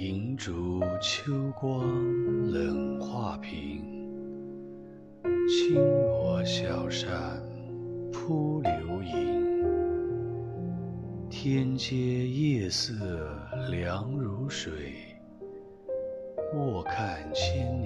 银烛秋光冷画屏轻罗小扇扑流萤天阶夜色凉如水卧看星